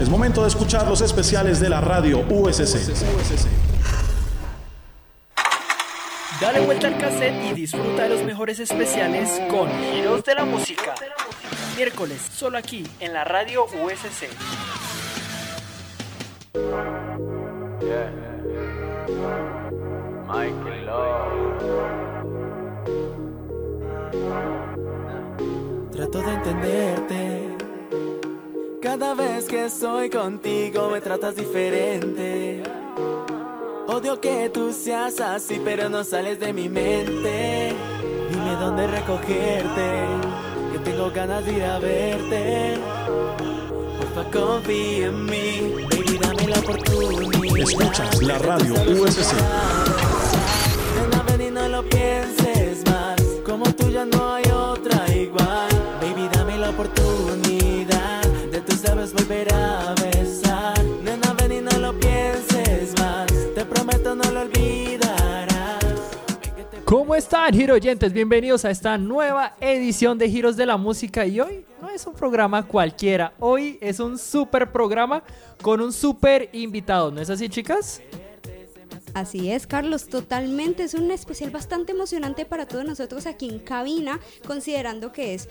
Es momento de escuchar los especiales de la radio USC. Dale vuelta al cassette y disfruta de los mejores especiales con Giros de la Música. Miércoles, solo aquí, en la radio USC. Trato de entenderte. Cada vez que estoy contigo me tratas diferente. Odio que tú seas así, pero no sales de mi mente. Dime dónde recogerte, que tengo ganas de ir a verte. Porfa, confía en mí, baby, dame la oportunidad. Escuchas la radio USC. Ven y no lo pienses más. Como tú ya no hay ¿Cómo están, Giro oyentes? Bienvenidos a esta nueva edición de Giros de la Música. Y hoy no es un programa cualquiera, hoy es un super programa con un super invitado. ¿No es así, chicas? Así es, Carlos, totalmente. Es un especial bastante emocionante para todos nosotros aquí en cabina, considerando que es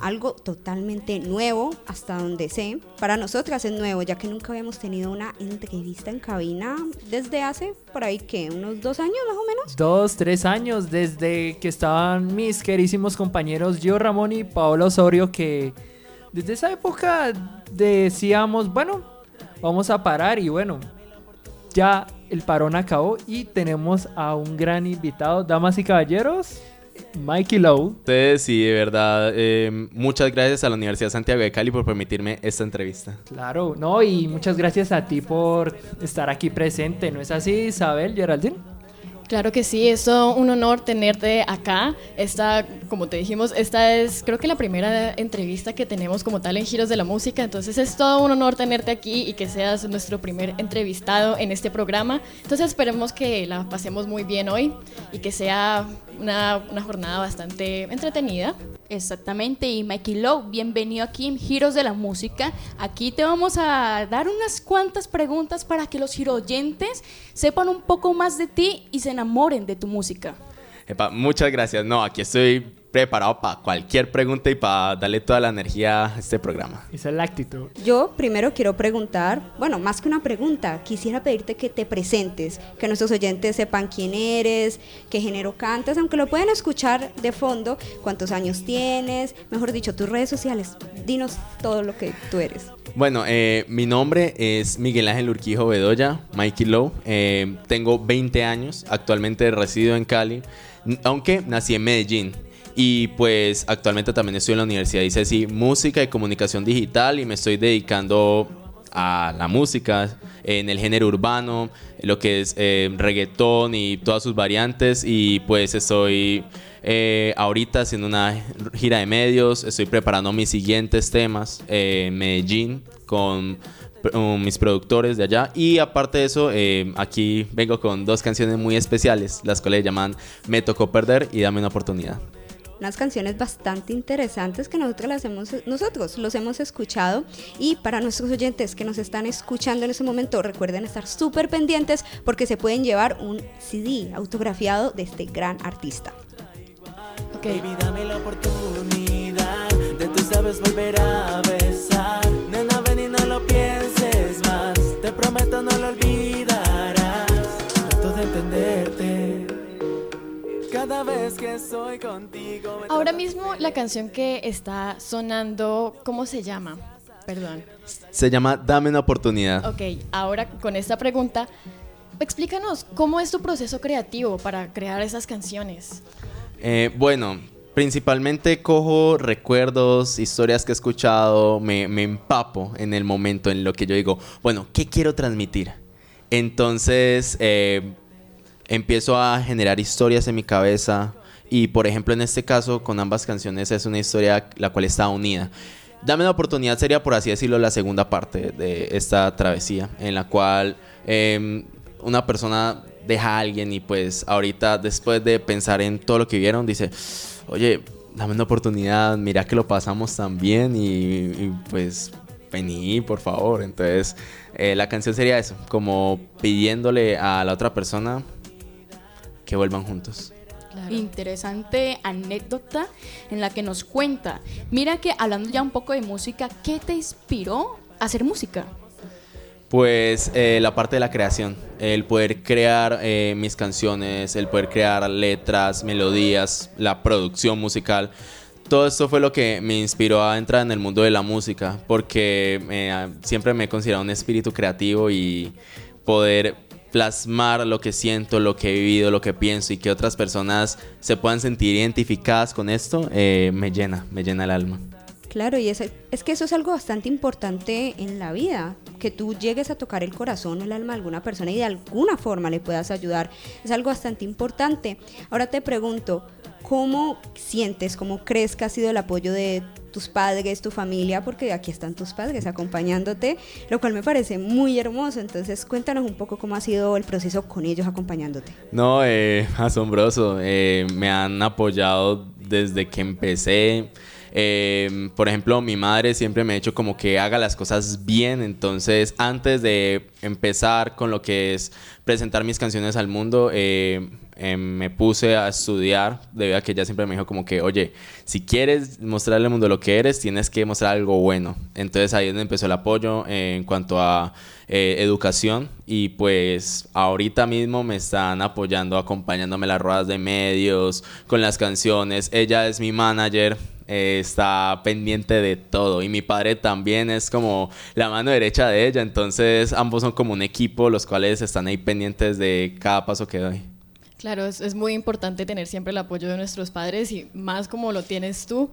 algo totalmente nuevo, hasta donde sé. Para nosotras es nuevo, ya que nunca habíamos tenido una entrevista en cabina desde hace por ahí que unos dos años más o menos. Dos, tres años desde que estaban mis querísimos compañeros Gio Ramón y Paolo Osorio, que desde esa época decíamos, bueno, vamos a parar y bueno, ya el parón acabó y tenemos a un gran invitado, damas y caballeros, Mikey Lowe. ustedes y de verdad eh, muchas gracias a la Universidad Santiago de Cali por permitirme esta entrevista. Claro, no, y muchas gracias a ti por estar aquí presente, ¿no es así, Isabel, Geraldine? Claro que sí, es todo un honor tenerte acá. Esta, como te dijimos, esta es creo que la primera entrevista que tenemos como tal en Giros de la Música, entonces es todo un honor tenerte aquí y que seas nuestro primer entrevistado en este programa. Entonces esperemos que la pasemos muy bien hoy y que sea una, una jornada bastante entretenida. Exactamente, y Mikey Lowe, bienvenido aquí en Giros de la Música. Aquí te vamos a dar unas cuantas preguntas para que los giroyentes sepan un poco más de ti y se enamoren de tu música. Epa, muchas gracias. No, aquí estoy preparado para cualquier pregunta y para darle toda la energía a este programa. Esa es la actitud. Yo primero quiero preguntar, bueno, más que una pregunta, quisiera pedirte que te presentes, que nuestros oyentes sepan quién eres, qué género cantas, aunque lo pueden escuchar de fondo, cuántos años tienes, mejor dicho, tus redes sociales. Dinos todo lo que tú eres. Bueno, eh, mi nombre es Miguel Ángel Urquijo Bedoya, Mikey Lowe. Eh, tengo 20 años, actualmente resido en Cali, aunque nací en Medellín. Y pues actualmente también estoy en la Universidad de ICESI Música y Comunicación Digital y me estoy dedicando a la música en el género urbano, lo que es eh, reggaetón y todas sus variantes y pues estoy eh, ahorita haciendo una gira de medios, estoy preparando mis siguientes temas eh, Medellín con um, mis productores de allá y aparte de eso eh, aquí vengo con dos canciones muy especiales las cuales llaman Me tocó perder y Dame una oportunidad. Unas canciones bastante interesantes que nosotros las hemos, nosotros los hemos escuchado y para nuestros oyentes que nos están escuchando en este momento recuerden estar súper pendientes porque se pueden llevar un CD autografiado de este gran artista. Ok. Baby, dame la oportunidad de tus labios volver a besar. Nena, Cada vez que estoy contigo. Ahora mismo la canción que está sonando, ¿cómo se llama? Perdón. Se llama Dame una oportunidad. Ok, ahora con esta pregunta, explícanos cómo es tu proceso creativo para crear esas canciones. Eh, bueno, principalmente cojo recuerdos, historias que he escuchado, me, me empapo en el momento en lo que yo digo, bueno, ¿qué quiero transmitir? Entonces eh, empiezo a generar historias en mi cabeza y por ejemplo en este caso con ambas canciones es una historia la cual está unida. Dame la oportunidad sería por así decirlo la segunda parte de esta travesía en la cual eh, una persona deja a alguien y pues ahorita después de pensar en todo lo que vieron dice, oye, dame una oportunidad, mira que lo pasamos tan bien y, y, pues vení, por favor. Entonces, eh, la canción sería eso, como pidiéndole a la otra persona que vuelvan juntos. Interesante anécdota en la que nos cuenta. Mira que hablando ya un poco de música, ¿qué te inspiró a hacer música? Pues eh, la parte de la creación, el poder crear eh, mis canciones, el poder crear letras, melodías, la producción musical. Todo esto fue lo que me inspiró a entrar en el mundo de la música, porque eh, siempre me he considerado un espíritu creativo y poder plasmar lo que siento, lo que he vivido, lo que pienso y que otras personas se puedan sentir identificadas con esto, me llena, me llena el alma. Claro, y es, es que eso es algo bastante importante en la vida, que tú llegues a tocar el corazón o el alma de alguna persona y de alguna forma le puedas ayudar. Es algo bastante importante. Ahora te pregunto, ¿cómo sientes, cómo crees que ha sido el apoyo de tus padres, tu familia? Porque aquí están tus padres acompañándote, lo cual me parece muy hermoso. Entonces cuéntanos un poco cómo ha sido el proceso con ellos acompañándote. No, eh, asombroso. Eh, me han apoyado desde que empecé. Eh, por ejemplo, mi madre siempre me ha dicho como que haga las cosas bien, entonces antes de empezar con lo que es presentar mis canciones al mundo, eh, em, me puse a estudiar, debido a que ella siempre me dijo como que, oye, si quieres mostrarle al mundo lo que eres, tienes que mostrar algo bueno. Entonces ahí es donde empezó el apoyo en cuanto a eh, educación y pues ahorita mismo me están apoyando, acompañándome las ruedas de medios, con las canciones. Ella es mi manager, eh, está pendiente de todo y mi padre también es como la mano derecha de ella, entonces ambos son como un equipo los cuales están ahí pendientes de cada paso que doy. Claro, es, es muy importante tener siempre el apoyo de nuestros padres y más como lo tienes tú.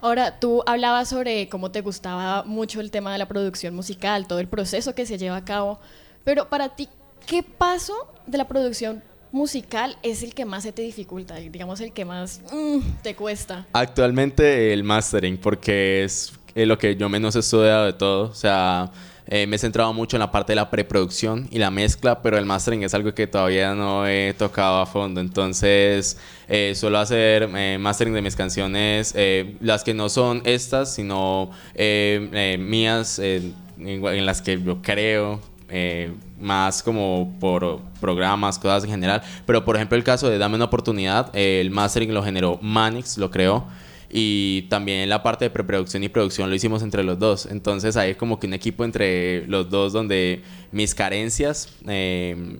Ahora, tú hablabas sobre cómo te gustaba mucho el tema de la producción musical, todo el proceso que se lleva a cabo, pero para ti, ¿qué paso de la producción musical es el que más se te dificulta, digamos el que más mm, te cuesta? Actualmente el mastering, porque es lo que yo menos he estudiado de todo. O sea, eh, me he centrado mucho en la parte de la preproducción y la mezcla, pero el mastering es algo que todavía no he tocado a fondo. Entonces, eh, suelo hacer eh, mastering de mis canciones, las que no son estas, sino mías, en las que yo creo eh, más como por programas, cosas en general. Pero por ejemplo el caso de Dame una oportunidad, el mastering lo generó Manix, lo creó. Y también la parte de preproducción y producción lo hicimos entre los dos. Entonces hay como que un equipo entre los dos donde mis carencias, eh,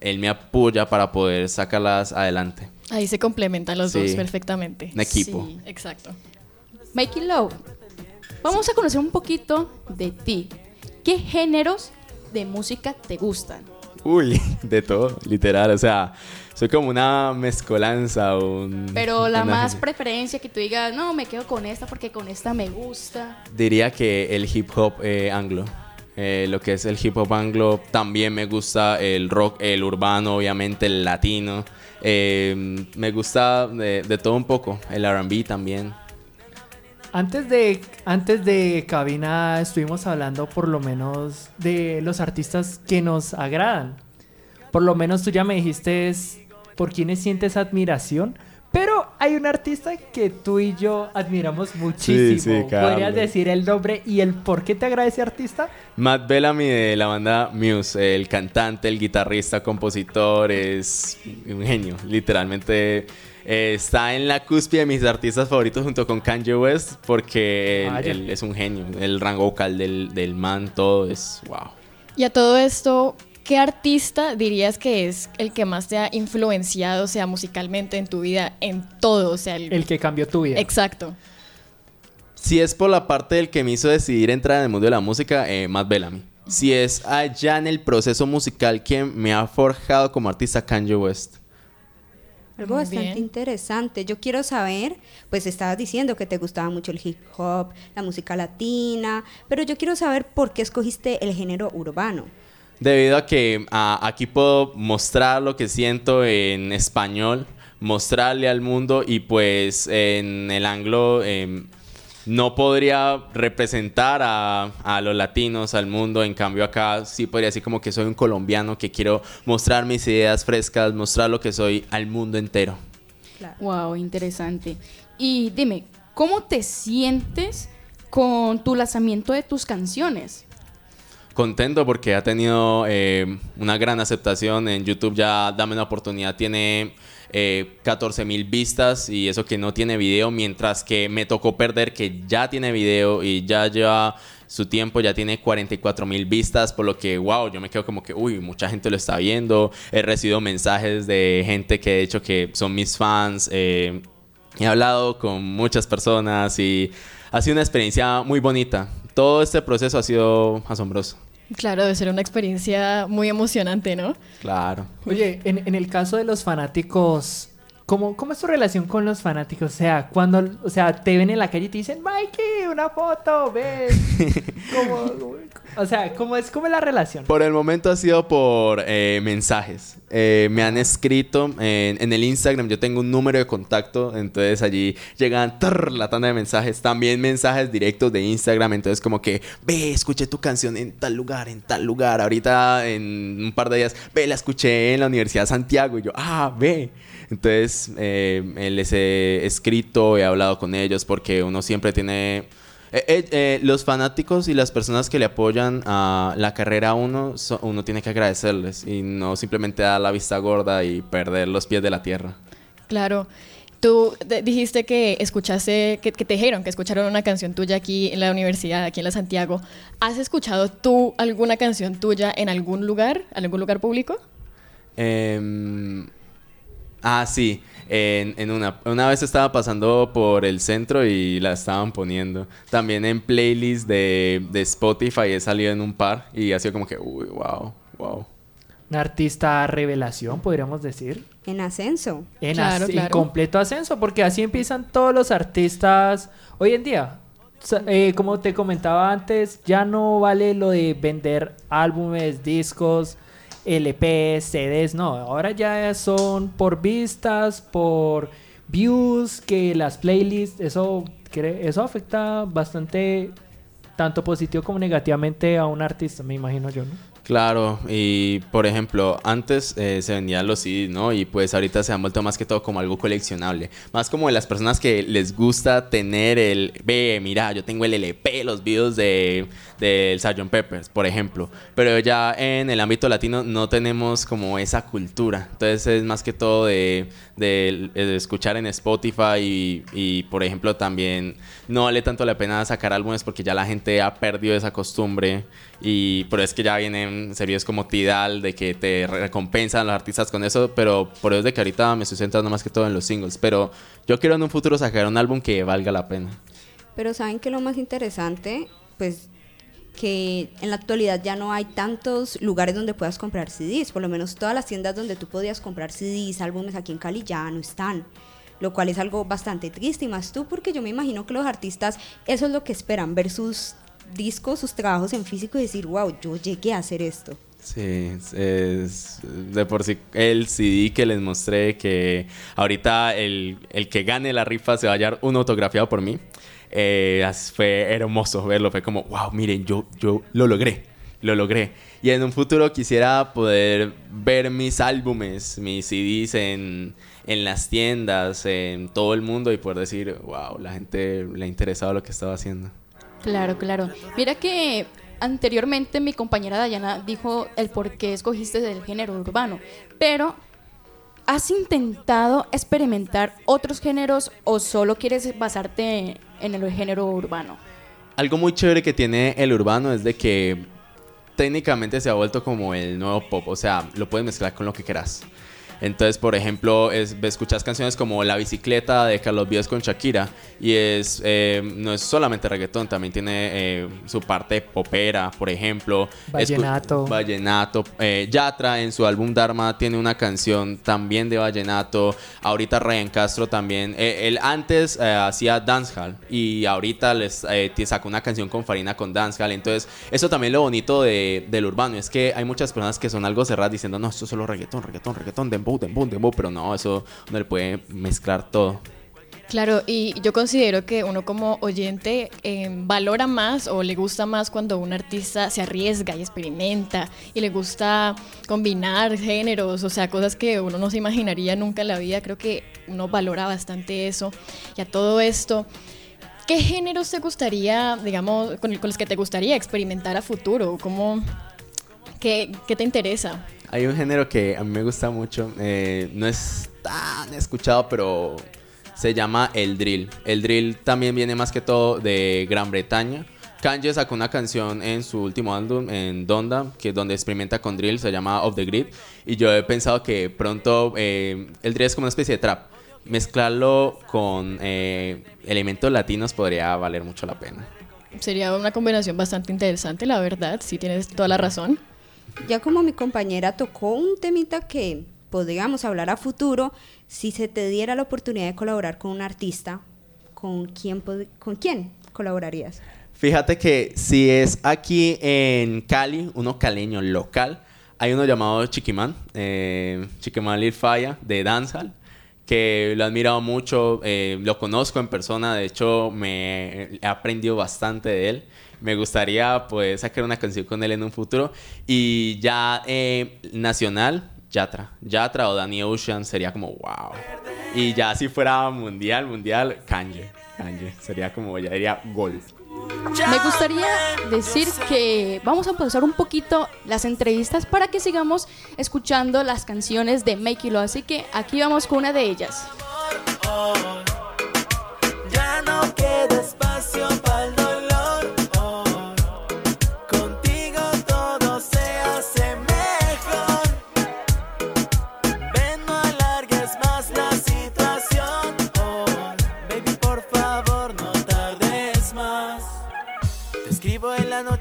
él me apoya para poder sacarlas adelante. Ahí se complementan los dos perfectamente. Un equipo. Sí, exacto. Mikey Love, vamos a conocer un poquito de ti. ¿Qué géneros de música te gustan? Uy, de todo, literal. O sea, soy como una mezcolanza. Un, Pero la más preferencia que tú digas, no, me quedo con esta porque con esta me gusta. Diría que el hip hop eh, anglo. Eh, lo que es el hip hop anglo. También me gusta el rock, el urbano, obviamente, el latino. Eh, me gusta de, de todo un poco. El RB también. Antes de, antes de cabina estuvimos hablando por lo menos de los artistas que nos agradan. Por lo menos tú ya me dijiste por quiénes sientes admiración. Pero hay un artista que tú y yo admiramos muchísimo. Sí, ¿Podrías decir el nombre y el por qué te agrada ese artista? Matt Bellamy de la banda Muse, el cantante, el guitarrista, compositor, es un genio. Literalmente eh, está en la cúspide de mis artistas favoritos junto con Kanye West porque él, es un genio. El rango vocal del, del man, todo es wow. Y a todo esto, ¿qué artista dirías que es el que más te ha influenciado, sea, musicalmente en tu vida, en todo? O sea, el, que cambió tu vida. Exacto. Si es por la parte del que me hizo decidir entrar en el mundo de la música, eh, Matt Bellamy. Si es allá en el proceso musical quien me ha forjado como artista, Kanye West. Algo bastante interesante. Yo quiero saber, pues estabas diciendo que te gustaba mucho el hip hop, la música latina, pero yo quiero saber por qué escogiste el género urbano. Debido a que aquí puedo mostrar lo que siento en español, mostrarle al mundo y pues en el anglo em, no podría representar a, los latinos, al mundo. En cambio, acá sí podría decir como que soy un colombiano que quiero mostrar mis ideas frescas, mostrar lo que soy al mundo entero. Wow, interesante. Y dime, ¿cómo te sientes con tu lanzamiento de tus canciones. Contento porque ha tenido eh, una gran aceptación en YouTube. Ya Dame una oportunidad tiene eh, 14 mil vistas y eso que no tiene video, mientras que me tocó perder que ya tiene video y ya lleva su tiempo, ya tiene 44 mil vistas, por lo que, wow, yo me quedo como que, uy, mucha gente lo está viendo. He recibido mensajes de gente que de hecho que son mis fans. eh, he hablado con muchas personas y ha sido una experiencia muy bonita. Todo este proceso ha sido asombroso. Claro, debe ser una experiencia muy emocionante, ¿no? Claro. Oye, en, en el caso de los fanáticos, ¿cómo, ¿cómo es tu relación con los fanáticos? O sea, cuando, o sea, te ven en la calle y te dicen, Mikey, una foto, ves. ¿Cómo- o sea, ¿cómo es, ¿cómo es la relación? Por el momento ha sido por eh, mensajes. Eh, me han escrito en, en el Instagram. Yo tengo un número de contacto. Entonces allí llegan la tanda de mensajes. También mensajes directos de Instagram. Entonces, como que ve, escuché tu canción en tal lugar, en tal lugar. Ahorita en un par de días, ve, la escuché en la Universidad de Santiago. Y yo, ah, ve. Entonces, eh, eh, les he escrito, he hablado con ellos porque uno siempre tiene. Eh, eh, eh, los fanáticos y las personas que le apoyan a la carrera a uno, so- uno tiene que agradecerles y no simplemente dar la vista gorda y perder los pies de la tierra. Claro. Tú dijiste que escuchaste, que, que te dijeron que escucharon una canción tuya aquí en la universidad, aquí en la Santiago. ¿Has escuchado tú alguna canción tuya en algún lugar, en algún lugar público? Em, ah, sí, en, en una, una vez estaba pasando por el centro y la estaban poniendo. También en playlist de, de Spotify he salido en un par y ha sido como que, uy, wow, wow. Una artista revelación, podríamos decir. En ascenso. En, Claro, as- en claro. completo ascenso, porque así empiezan todos los artistas hoy en día. Eh, como te comentaba antes, ya no vale lo de vender álbumes, discos, LPs, CDs, no. Ahora ya son por vistas, por views, que las playlists, eso, eso afecta bastante, tanto positivo como negativamente a un artista, me imagino yo, ¿no? Claro, y por ejemplo, antes eh, se vendían los CDs, ¿no? Y pues ahorita se han vuelto más que todo como algo coleccionable. Más como de las personas que les gusta tener el, ve, mira, yo tengo el LP, los videos de del Sgt. Peppers, por ejemplo. Pero ya en el ámbito latino no tenemos como esa cultura. Entonces es más que todo de, escuchar en Spotify y, por ejemplo, también no vale tanto la pena sacar álbumes porque ya la gente ha perdido esa costumbre. Y pero es que ya vienen series como Tidal de que te recompensan los artistas con eso. Pero por eso es de que ahorita me estoy más que todo en los singles. Pero yo quiero en un futuro sacar un álbum que valga la pena. Pero saben que lo más interesante, pues que en la actualidad ya no hay tantos lugares donde puedas comprar CDs, por lo menos todas las tiendas donde tú podías comprar CDs, álbumes aquí en Cali ya no están, lo cual es algo bastante triste y más tú porque yo me imagino que los artistas eso es lo que esperan, ver sus discos, sus trabajos en físico y decir, wow, yo llegué a hacer esto. Sí, es, de por sí el CD que les mostré que ahorita el, el que gane la rifa se va a hallar un autografiado por mí. Eh, fue hermoso verlo, fue como, wow, miren, yo, yo lo logré, lo logré. Y en un futuro quisiera poder ver mis álbumes, mis CDs en, en las tiendas, en todo el mundo y poder decir, wow, la gente le ha interesado lo que estaba haciendo. Claro, claro. Mira que anteriormente mi compañera Dayana dijo el por qué escogiste el género urbano, pero ¿has intentado experimentar otros géneros o solo quieres basarte en el género urbano? Algo muy chévere que tiene el urbano es de que técnicamente se ha vuelto como el nuevo pop, o sea, lo puedes mezclar con lo que quieras. Entonces, por ejemplo, es, escuchas canciones como La bicicleta de Carlos Vives con Shakira y es eh, no es solamente reggaetón, también tiene eh, su parte popera, por ejemplo. Escu- Vallenato. Vallenato. Eh, Yatra en su álbum Dharma tiene una canción también de vallenato. Ahorita Ryan Castro también. Eh, él antes eh, hacía dancehall y ahorita les eh, sacó una canción con Farina con dancehall. Entonces, eso también lo bonito de- del urbano es que hay muchas personas que son algo cerradas diciendo, no, esto es solo reggaetón, reggaetón, reggaetón, dembow, dembow, dembow. Pero no, eso uno le puede mezclar todo. Claro, y yo considero que uno como oyente eh, valora más o le gusta más cuando un artista se arriesga y experimenta y le gusta combinar géneros, o sea, cosas que uno no se imaginaría nunca en la vida. Creo que uno valora bastante eso. Y a todo esto, ¿Qué géneros te gustaría, digamos, con, con los que te gustaría experimentar a futuro? ¿Cómo, qué, qué te interesa? Hay un género que a mí me gusta mucho, eh, no es tan escuchado, pero se llama el drill. El drill también viene más que todo de Gran Bretaña. Kanye sacó una canción en su último álbum, en Donda, que donde experimenta con drill, se llama Off the Grid. Y yo he pensado que pronto eh, el drill es como una especie de trap. Mezclarlo con eh, elementos latinos podría valer mucho la pena. Sería una combinación bastante interesante, la verdad, sí tienes toda la razón. Ya como mi compañera tocó un temita que podríamos hablar a futuro, si se te diera la oportunidad de colaborar con un artista, ¿con quién, ¿con quién colaborarías? Fíjate que si es aquí en Cali, uno caleño local, hay uno llamado Chiquimán, eh, Chiquimán Lil Falla de Dancehall, que lo he admirado mucho, eh, lo conozco en persona, de hecho me he aprendido bastante de él. Me gustaría pues sacar una canción con él en un futuro. Y ya eh, nacional, Yatra. Yatra o Danny Ocean sería como wow. Y ya si fuera mundial, mundial, Kanye. Kanye. Sería como, ya diría, gol. Me gustaría decir que vamos a pausar un poquito las entrevistas para que sigamos escuchando las canciones de Make Love. Así que aquí vamos con una de ellas. Ya no queda espacio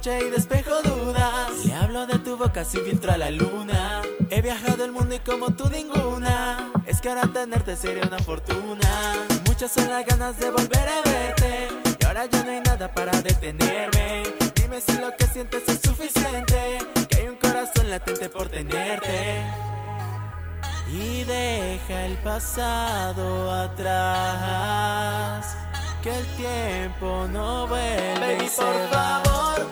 noche y despejo dudas. Le hablo de tu boca sin filtro a la luna. He viajado el mundo y como tú ninguna. Es que ahora tenerte sería una fortuna. Muchas son las ganas de volver a verte. Y ahora ya no hay nada para detenerme. Dime si lo que sientes es suficiente. Que hay un corazón latente por tenerte. Y deja el pasado atrás. Que el tiempo no vuelve. Baby, por favor,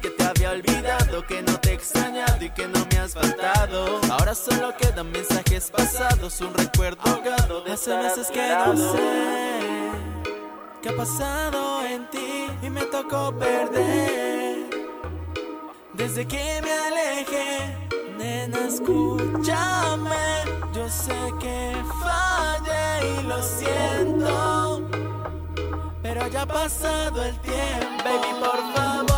que te había olvidado, que no te he extrañado y que no me has faltado. Ahora solo quedan mensajes pasados, un recuerdo ahogado. de Hace meses que no sé qué ha pasado en ti y me tocó perder. Desde que me alejé, nena, escúchame. Yo sé que fallé y lo siento. Pero ya ha pasado el tiempo. Baby, por favor.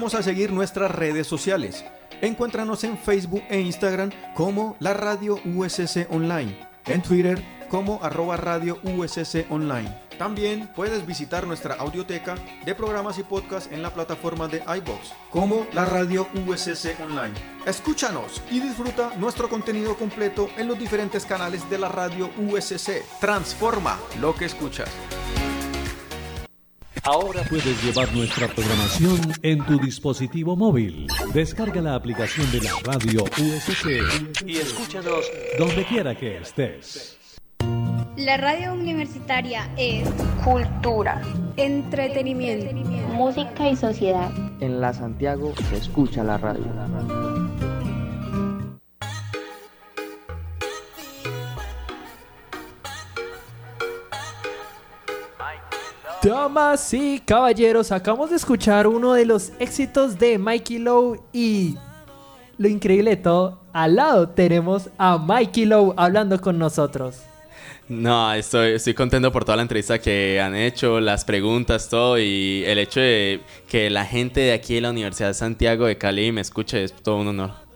Invitamos a seguir nuestras redes sociales. Encuéntranos en Facebook e Instagram como la Radio USC Online, en Twitter como arroba Radio USC Online. También puedes visitar nuestra audioteca de programas y podcasts en la plataforma de iBox como la Radio USC Online. Escúchanos y disfruta nuestro contenido completo en los diferentes canales de la Radio USC. Transforma lo que escuchas. Ahora puedes llevar nuestra programación en tu dispositivo móvil. Descarga la aplicación de la radio USC y escúchanos donde quiera que estés. La radio universitaria es Cultura, entretenimiento, música y sociedad. En la Santiago se escucha la radio. Damas y caballeros, acabamos de escuchar uno de los éxitos de Mikey Lowe y lo increíble de todo, al lado tenemos a Mikey Lowe hablando con nosotros. No, estoy, estoy contento por toda la entrevista que han hecho, las preguntas, todo, y el hecho de que la gente de aquí de la Universidad de Santiago de Cali me escuche es todo un honor.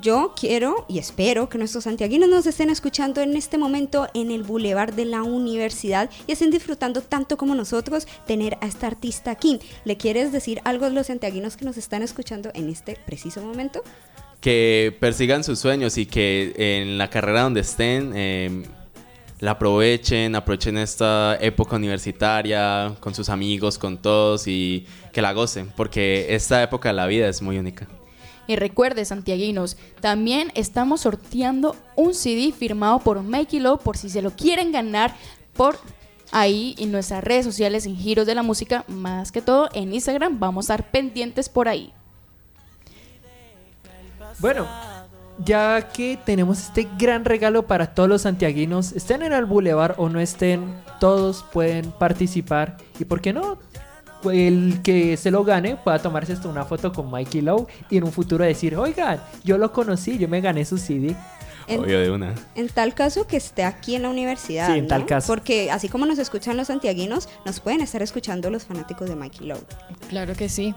Yo quiero y espero que nuestros santiaguinos nos estén escuchando en este momento en el Boulevard de la Universidad y estén disfrutando tanto como nosotros tener a esta artista aquí. ¿Le quieres decir algo a los santiaguinos que nos están escuchando en este preciso momento? Que persigan sus sueños y que en la carrera donde estén eh, la aprovechen, aprovechen esta época universitaria con sus amigos, con todos y que la gocen, porque esta época de la vida es muy única. Y recuerde, santiaguinos, también estamos sorteando un CD firmado por Mikey Low por si se lo quieren ganar por ahí en nuestras redes sociales en Giros de la Música, más que todo en Instagram, vamos a estar pendientes por ahí. Bueno, ya que tenemos este gran regalo para todos los santiaguinos, estén en el bulevar o no estén, todos pueden participar y por qué no, el que se lo gane pueda tomarse hasta una foto con Mikey Lowe y en un futuro decir, oigan, yo lo conocí, yo me gané su CD. En, Obvio de una. en tal caso que esté aquí en la universidad. Sí, en tal caso. Porque así como nos escuchan los santiaguinos, nos pueden estar escuchando los fanáticos de Mikey Lowe. Claro que sí.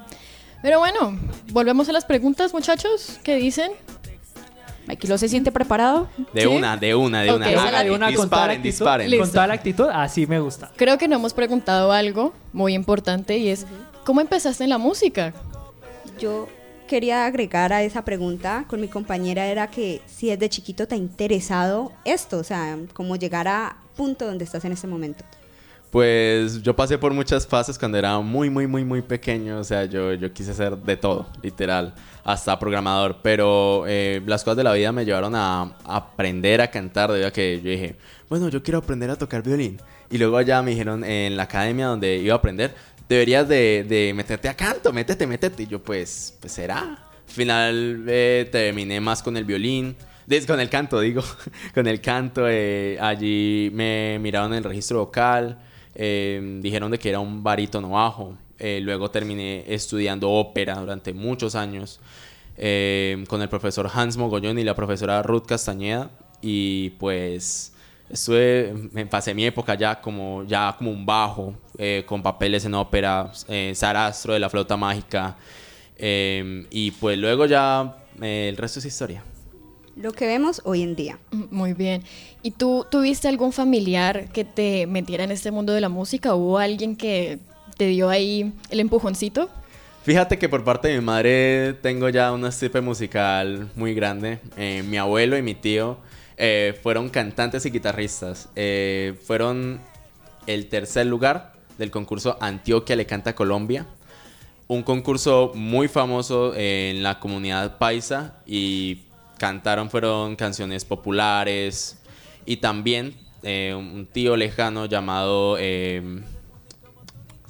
Pero bueno, volvemos a las preguntas, muchachos. ¿Qué dicen? Mikey Lowe se siente preparado. De ¿Sí? una, de una, de una. hágale Hágale, de una con toda la disparen, actitud. disparen. Listo. Con toda la actitud, así me gusta. Creo que no hemos preguntado algo muy importante y es, ¿cómo empezaste en la música? Yo quería agregar a esa pregunta con mi compañera era que si desde chiquito te ha interesado esto, o sea, como llegar a punto donde estás en este momento. Pues yo pasé por muchas fases cuando era muy, muy, muy, muy pequeño. O sea, yo, yo quise ser de todo, literal, hasta programador. Pero eh, las cosas de la vida me llevaron a, aprender a cantar debido a que yo dije, bueno, yo quiero aprender a tocar violín. Y luego allá me dijeron en la academia donde iba a aprender, deberías de, meterte a canto, métete, métete. Y yo, pues, pues será. Al final eh, terminé más con el violín. Con el canto, digo. con el canto. eh, allí me miraron el registro vocal. eh, dijeron de que era un barítono bajo. Eh, luego terminé estudiando ópera durante muchos años. eh, con el profesor Hans Mogollón y la profesora Ruth Castañeda. Y pues estuve, me pasé mi época ya como, ya como un bajo, eh, con papeles en ópera, eh, Sarastro de la flauta mágica. eh, y pues luego ya eh, el resto es historia. Lo que vemos hoy en día. Mm, Muy bien. ¿Y tú tuviste algún familiar que te metiera en este mundo de la música? ¿Hubo alguien que te dio ahí el empujoncito? Fíjate que por parte de mi madre tengo ya una estirpe musical muy grande. Eh, mi abuelo y mi tío eh, fueron cantantes y guitarristas. Eh, fueron el tercer lugar del concurso Antioquia le canta Colombia. Un concurso muy famoso en la comunidad paisa y cantaron fueron canciones populares y también un tío lejano llamado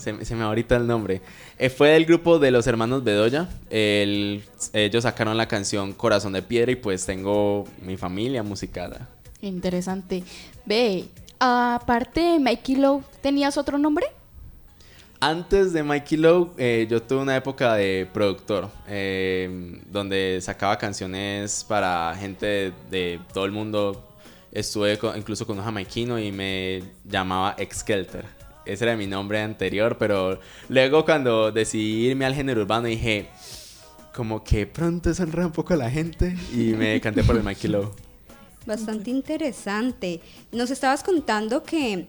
se, me- se me ahorita el nombre. Eh, fue del grupo de los hermanos Bedoya. El- ellos sacaron la canción Corazón de Piedra y pues tengo mi familia musical. Interesante. Ve, aparte de Mikey Lowe, ¿tenías otro nombre? Antes de Mikey Lowe, eh, yo tuve una época de productor, eh, donde sacaba canciones para gente de, de todo el mundo. Estuve con- incluso con un jamaiquino y me llamaba Exkelter. Ese era mi nombre anterior, pero luego cuando decidí irme al género urbano dije, como que pronto eso enreda un poco a la gente y me canté por el Mikey Lowe. Bastante interesante. Nos estabas contando que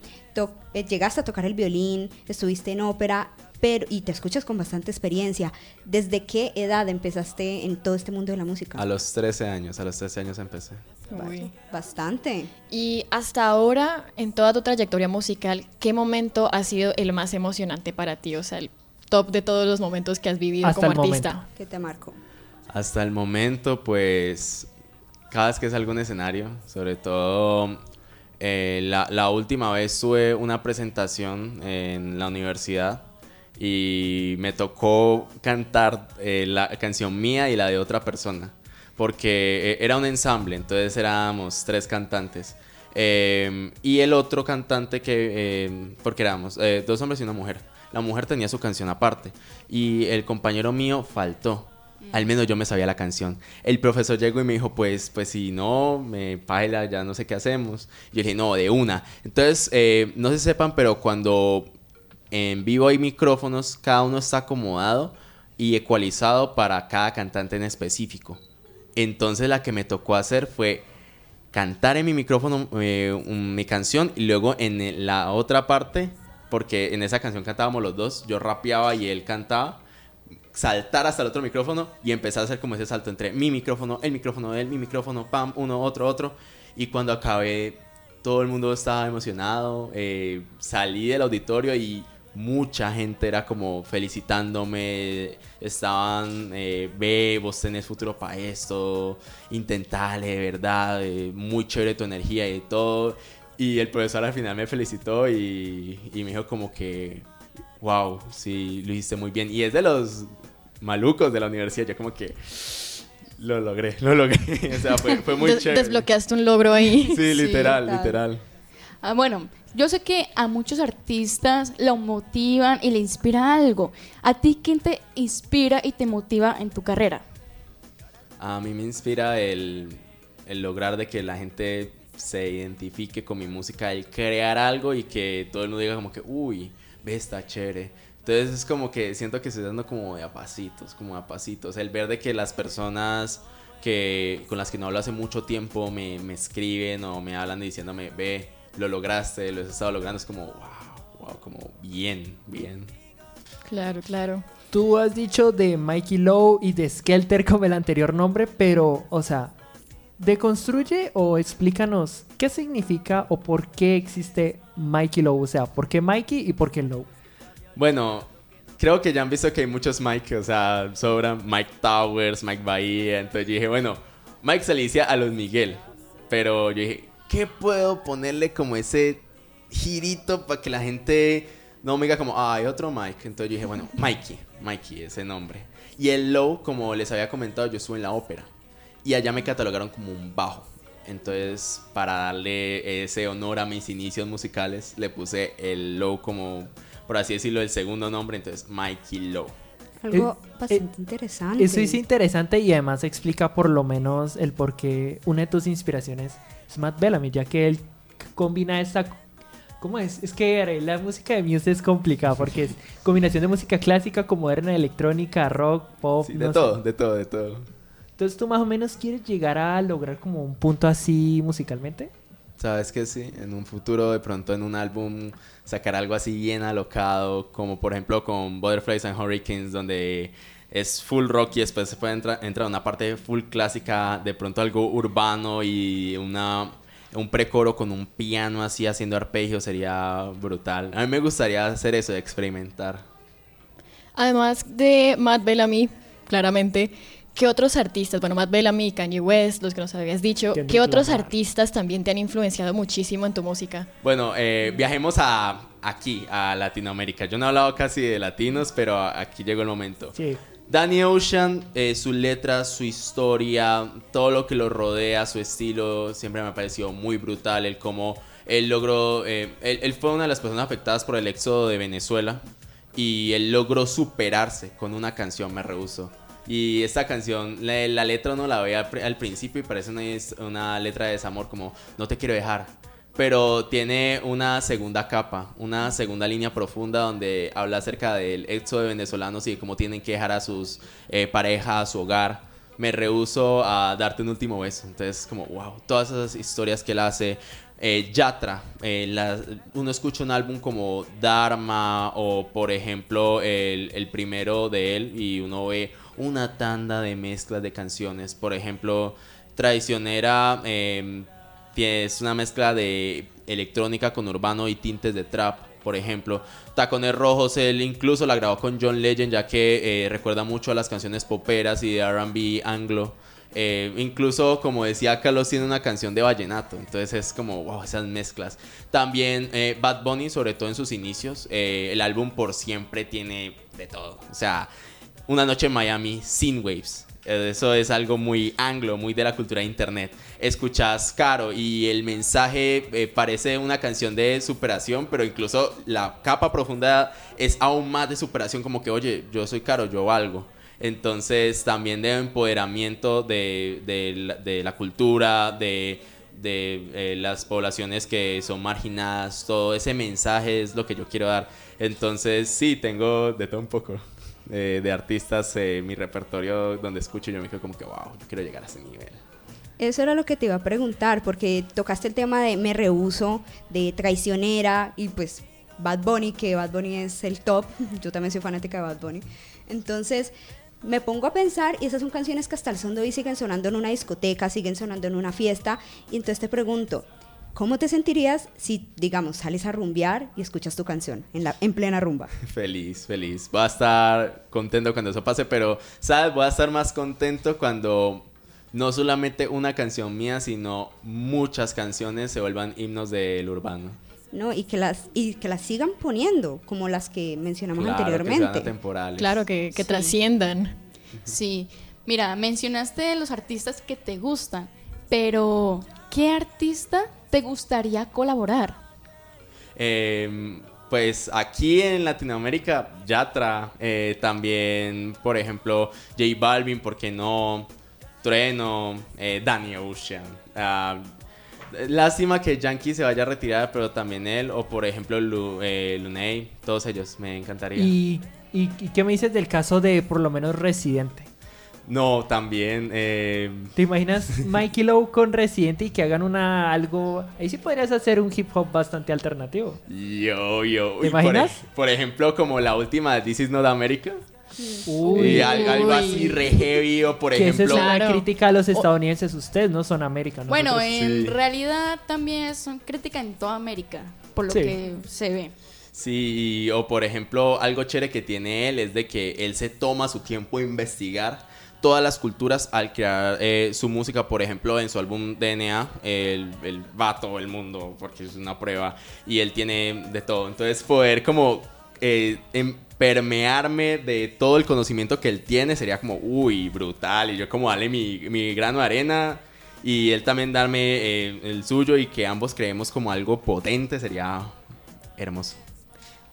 eh, llegaste a tocar el violín, estuviste en ópera, pero y te escuchas con bastante experiencia. ¿Desde qué edad empezaste en todo este mundo de la música? A los 13 años, a los 13 años empecé. Bastante. Y hasta ahora, en toda tu trayectoria musical, ¿qué momento ha sido el más emocionante para ti? O sea, el top de todos los momentos que has vivido Hasta como el artista. momento. ¿Qué te marcó? Hasta el momento, pues, cada vez que salgo un escenario, sobre todo eh, la, la última vez tuve una presentación en la universidad y me tocó cantar eh, la canción mía y la de otra persona, porque eh, era un ensamble, entonces éramos tres cantantes. Eh, y el otro cantante que, eh, porque éramos eh, dos hombres y una mujer, la mujer tenía su canción aparte y el compañero mío faltó. Al menos yo me sabía la canción. El profesor llegó y me dijo, pues, pues si no, me paila, ya no sé qué hacemos. Yo dije, no, de una. Entonces, eh, no se sepan, pero cuando en vivo hay micrófonos, cada uno está acomodado y ecualizado para cada cantante en específico. Entonces la que me tocó hacer fue cantar en mi micrófono eh, mi canción y luego en la otra parte, porque en esa canción cantábamos los dos, yo rapeaba y él cantaba, saltar hasta el otro micrófono y empezar a hacer como ese salto entre mi micrófono, el micrófono de él, mi micrófono, pam, uno, otro, otro. Y cuando acabé, todo el mundo estaba emocionado. eh, salí del auditorio y mucha gente era como felicitándome. Estaban, eh, ve, vos tenés futuro para esto, intentale, de verdad, eh, muy chévere tu energía y todo. Y el profesor al final me felicitó y, y me dijo como que, wow, sí, lo hiciste muy bien. Y es de los malucos de la universidad, yo como que lo logré, lo logré. o sea, fue, fue muy Des- chévere. Desbloqueaste un logro ahí. Sí, literal, literal. Ah, bueno, yo sé que a muchos artistas lo motivan y le inspira algo. ¿A ti quién te inspira y te motiva en tu carrera? A mí me inspira el, lograr de que la gente se identifique con mi música, el crear algo y que todo el mundo diga como que, uy, ve, está chévere. Entonces es como que siento que estoy dando como de a pasitos, como a pasitos. El ver de que las personas que con las que no hablo hace mucho tiempo me, me escriben o me hablan diciéndome, ve, lo lograste, lo has estado logrando, es como, wow, wow, como bien, bien. Claro, claro. Tú has dicho de Mikey Low y de Skelter como el anterior nombre, pero, o sea, deconstruye o explícanos qué significa o por qué existe Mikey Low. O sea, ¿por qué Mikey y por qué Low? Bueno, creo que ya han visto que hay muchos Mike, o sea, sobran Mike Towers, Mike Bahía. Entonces yo dije, bueno, Mike se le dice a los Miguel. Pero yo dije, ¿qué puedo ponerle como ese girito para que la gente no me diga como, ah, hay otro Mike? Entonces yo dije, bueno, Mikey, Mikey, ese nombre. Y el low, como les había comentado, yo estuve en la ópera. Y allá me catalogaron como un bajo. Entonces, para darle ese honor a mis inicios musicales, le puse el low como, por así decirlo, el segundo nombre. Entonces, Mikey Low. Algo Eh, bastante interesante. Eso es interesante y además explica por lo menos el por qué una de tus inspiraciones es Matt Bellamy, ya que él combina esta... ¿Cómo es? Es que la música de Muse es complicada porque es combinación de música clásica con moderna, electrónica, rock, pop. Sí, no de sé. todo, de todo, de todo. Entonces tú más o menos quieres llegar a lograr como un punto así musicalmente. Sabes que sí, en un futuro, de pronto en un álbum, sacar algo así bien alocado, como por ejemplo con Butterflies and Hurricanes, donde es full rock y después se puede entrar entra una parte full clásica, de pronto algo urbano y una un precoro con un piano así haciendo arpegios sería brutal. A mí me gustaría hacer eso, experimentar. Además de Matt Bellamy, claramente, ¿qué otros artistas? Bueno, Matt Bellamy, Kanye West, los que nos habías dicho, ¿qué otros artistas también te han influenciado muchísimo en tu música? Bueno, eh, viajemos a aquí, a Latinoamérica. Yo no he hablado casi de latinos, pero aquí llegó el momento. Sí. Danny Ocean, eh, su letra, su historia, todo lo que lo rodea, su estilo, siempre me ha parecido muy brutal. El cómo él logró, eh, él, fue una de las personas afectadas por el éxodo de Venezuela y él logró superarse con una canción, me rehuso. Y esta canción, la, letra uno la ve al, al principio y parece una, una letra de desamor como no te quiero dejar. Pero tiene una segunda capa, una segunda línea profunda donde habla acerca del éxodo de venezolanos y de cómo tienen que dejar a sus eh, parejas, a su hogar. Me rehuso a darte un último beso. Entonces, como, wow, todas esas historias que él hace. Eh, Yatra, eh, uno escucha un álbum como Dharma o por ejemplo el, el primero de él y uno ve una tanda de mezclas de canciones. Por ejemplo, Traicionera tiene- es una mezcla de electrónica con urbano y tintes de trap, por ejemplo. Tacones Rojos, él incluso la grabó con John Legend, ya que eh, recuerda mucho a las canciones poperas y de RB anglo. Eh, incluso, como decía Carlos, tiene una canción de vallenato. Entonces es como, wow, esas mezclas. También eh, Bad Bunny, sobre todo en sus inicios. el álbum Por Siempre tiene de todo. O sea, Una noche en Miami sin waves. Eso es algo muy anglo, muy de la cultura de internet. Escuchas Caro y el mensaje eh, parece una canción de superación, pero incluso la capa profunda es aún más de superación, como que, oye, yo soy Caro, yo valgo. Entonces también de empoderamiento de, de la cultura, de, de eh, las poblaciones que son marginadas, todo ese mensaje es lo que yo quiero dar. Entonces sí, tengo de todo un poco. Eh, de artistas, eh, mi repertorio donde escucho, yo me quedo como que, wow, yo quiero llegar a ese nivel. Eso era lo que te iba a preguntar, porque tocaste el tema de me rehuso, de traicionera y pues Bad Bunny, que Bad Bunny es el top. Yo también soy fanática de Bad Bunny. Entonces me pongo a pensar y esas son canciones que hasta el son de hoy siguen sonando en una discoteca, siguen sonando en una fiesta. Y entonces te pregunto, ¿cómo te sentirías si, digamos, sales a rumbear y escuchas tu canción en, la, en plena rumba? Feliz, feliz. Voy a estar contento cuando eso pase, pero, ¿sabes? Voy a estar más contento cuando no solamente una canción mía, sino muchas canciones se vuelvan himnos del urbano. ¿no? Y que las y que las sigan poniendo, como las que mencionamos Claro, que sean anteriormente. atemporales. Claro, que, que Sí. trasciendan. Sí, mira, mencionaste los artistas que te gustan, pero ¿qué artista te gustaría colaborar? Eh, pues aquí en Latinoamérica, Yatra, eh, también, por ejemplo, J Balvin, ¿por qué no? Trueno, eh, Danny Ocean. Ah, lástima que Yankee se vaya a retirar, pero también él, o por ejemplo, Lu, eh, Luney, todos ellos, me encantaría. ¿Y, y, y qué me dices del caso de por lo menos Residente? No, también. eh, ¿Te imaginas Mikey Lowe con Residente y que hagan una algo? Ahí sí podrías hacer un hip hop bastante alternativo. Yo, yo. ¿Te por imaginas? Por, ejemplo, como la última de This Is Not America. Uy, Y al- algo uy. así re heavy, o por que esa es ejemplo. una crítica a los estadounidenses. Ustedes no son América. Bueno, nosotros en sí. realidad también son crítica en toda América, por lo Sí. que se ve. Sí, o por ejemplo, algo chévere que tiene él es de que él se toma su tiempo a investigar todas las culturas al crear eh, su música, por ejemplo, en su álbum DNA, el, el vato, el mundo, porque es una prueba, y él tiene de todo. Entonces, poder como eh, em- permearme de todo el conocimiento que él tiene sería como, uy, brutal, y yo como darle mi, mi grano de arena. Y él también darme eh, el suyo y que ambos creemos como algo potente sería hermoso.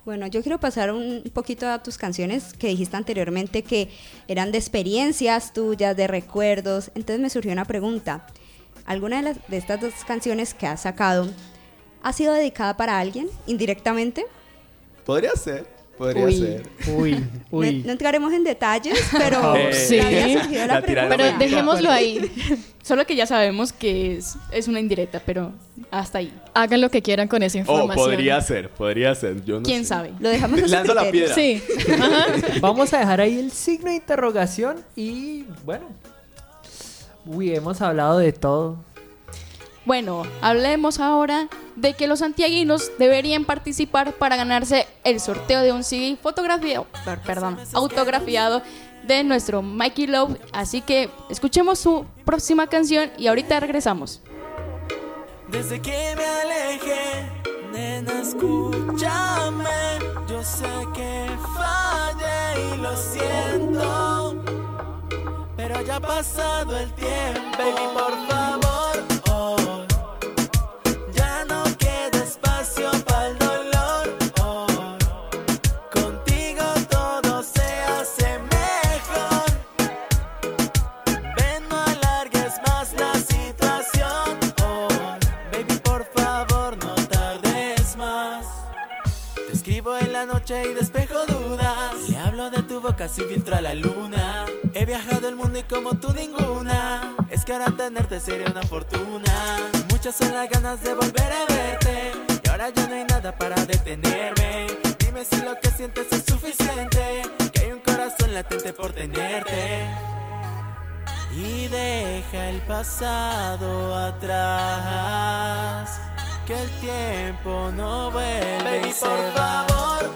Bueno, yo quiero pasar un poquito a tus canciones que dijiste anteriormente que eran de experiencias tuyas, de recuerdos. Entonces me surgió una pregunta. ¿Alguna de, las, de estas dos canciones que has sacado ha sido dedicada para alguien indirectamente? Podría ser, podría Uy. ser. Uy, No, uy. no entraremos en detalles, pero Eh, Sí. me había surgido la La tiraron pregunta. Pero dejémoslo ahí. Solo que ya sabemos que es, es una indirecta, pero hasta ahí. Hagan lo que quieran con esa Oh, información. podría ser, podría ser. Yo no ¿Quién sé. sabe? Lo dejamos su Lanzo la criterio. piedra. Sí. Ajá. Vamos a dejar ahí el signo de interrogación y bueno. Uy, hemos hablado de todo. Bueno, hablemos ahora de que los santiaguinos deberían participar para ganarse el sorteo de un CD fotografiado, per- perdón, autografiado de nuestro Mikey Love. Así que escuchemos su próxima canción y ahorita regresamos. Desde que me alejé, nena, escúchame. Yo sé que fallé y lo siento. Pero ya ha pasado el tiempo. Baby, por favor, noche y despejo dudas. Le hablo de tu boca sin filtro a la luna. He viajado el mundo y como tú ninguna. Es que ahora tenerte sería una fortuna. Muchas son las ganas de volver a verte. Y ahora ya no hay nada para detenerme. Dime si lo que sientes es suficiente. Que hay un corazón latente por tenerte. Y deja el pasado atrás. Que el tiempo no vuelve. Baby, por favor,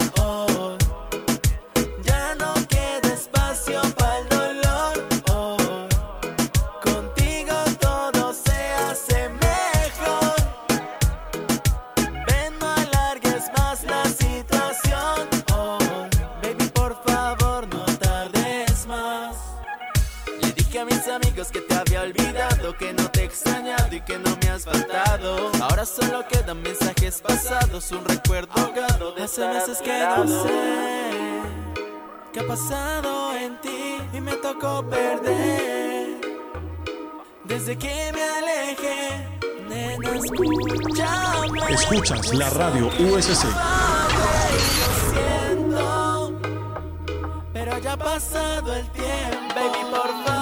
y que no me has faltado. Ahora solo quedan mensajes pasados, un recuerdo ahogado de hace meses que no sé qué ha pasado en ti y me tocó perder. Desde que me alejé, nena, escúchame. Escuchas la radio USC. Pero ya ha pasado el tiempo. Baby, por favor,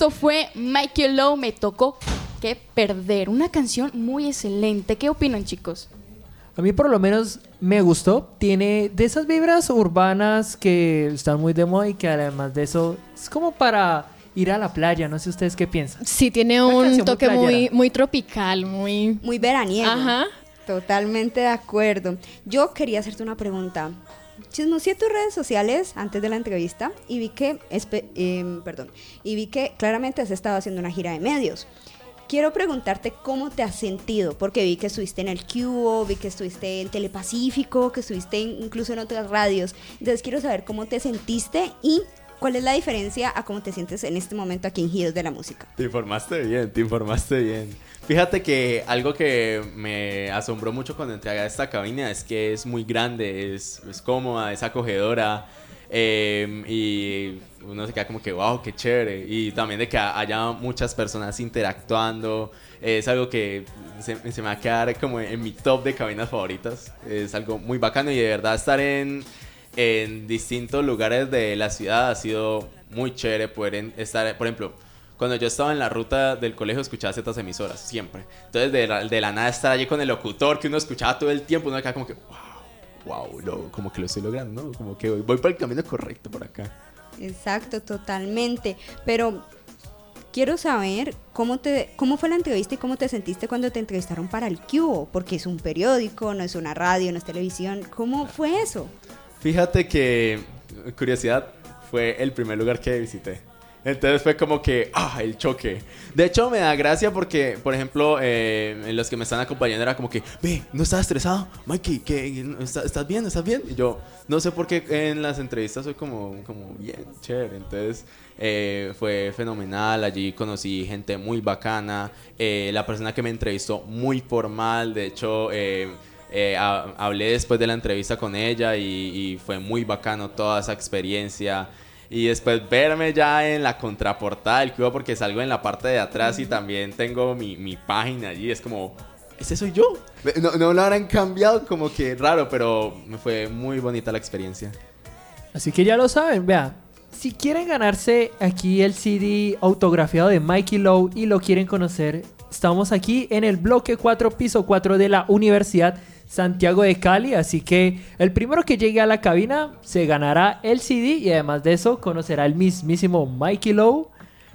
esto fue Michael Lowe, me tocó que perder. Una canción muy excelente. ¿Qué opinan, chicos? A mí por lo menos me gustó. Tiene de esas vibras urbanas que están muy de moda y que además de eso es como para ir a la playa. No sé ustedes qué piensan. Sí, tiene Una un muy toque muy, playera. muy tropical, muy... Muy veraniego. Ajá. Totalmente de acuerdo. Yo quería hacerte una pregunta. Chismoseé tus redes sociales antes de la entrevista y vi que, em, perdón, y vi que claramente has estado haciendo una gira de medios. Quiero preguntarte cómo te has sentido, porque vi que estuviste en el Cubo, vi que estuviste en Telepacífico, que estuviste incluso en otras radios. Entonces quiero saber cómo te sentiste y cuál es la diferencia a cómo te sientes en este momento aquí en Giros de la Música. Te informaste bien, te informaste bien. Fíjate que algo que me asombró mucho cuando entré a esta cabina es que es muy grande, es, es cómoda, es acogedora. eh, y uno se queda como que, wow, qué chévere. Y también de que haya muchas personas interactuando. Es algo que se, me va a quedar como en mi top de cabinas favoritas. Es algo muy bacano y de verdad estar en, en distintos lugares de la ciudad ha sido muy chévere poder estar, por ejemplo, cuando yo estaba en la ruta del colegio escuchaba ciertas emisoras, siempre. Entonces de la, de la nada estar allí con el locutor que uno escuchaba todo el tiempo, uno quedaba como que, wow, wow, lo- como que lo estoy logrando, ¿no? Como que voy, voy por el camino correcto por acá. Exacto, totalmente. Pero quiero saber cómo te cómo fue la entrevista y cómo te sentiste cuando te entrevistaron para el Cubo, porque es un periódico, no es una radio, no es televisión. ¿Cómo fue eso? Fíjate que, curiosidad, fue el primer lugar que visité. Entonces fue como que, ah, el choque. De hecho, me da gracia porque, por ejemplo, eh, los que me están acompañando era como que, ve, ¿no estás estresado? Mikey, ¿qué, ¿estás, ¿estás bien? ¿Estás bien? Y yo, no sé por qué en las entrevistas soy como, como bien, chévere. Entonces, eh, fue fenomenal. Allí conocí gente muy bacana. Eh, la persona que me entrevistó, muy formal. De hecho, ha- hablé después de la entrevista con ella y fue muy bacano toda esa experiencia. Y después verme ya en la contraportada del cubo porque salgo en la parte de atrás y también tengo mi, mi página allí. Es como, ese soy yo. No, no lo habrán cambiado como que raro, pero me fue muy bonita la experiencia. Así que ya lo saben, vea. Si quieren ganarse aquí el CD autografiado de Mikey Lowe y lo quieren conocer, estamos aquí en el bloque 4, piso 4 de la Universidad Santiago de Cali. Así que el primero que llegue a la cabina se ganará el CD y además de eso conocerá el mismísimo Mikey Lowe.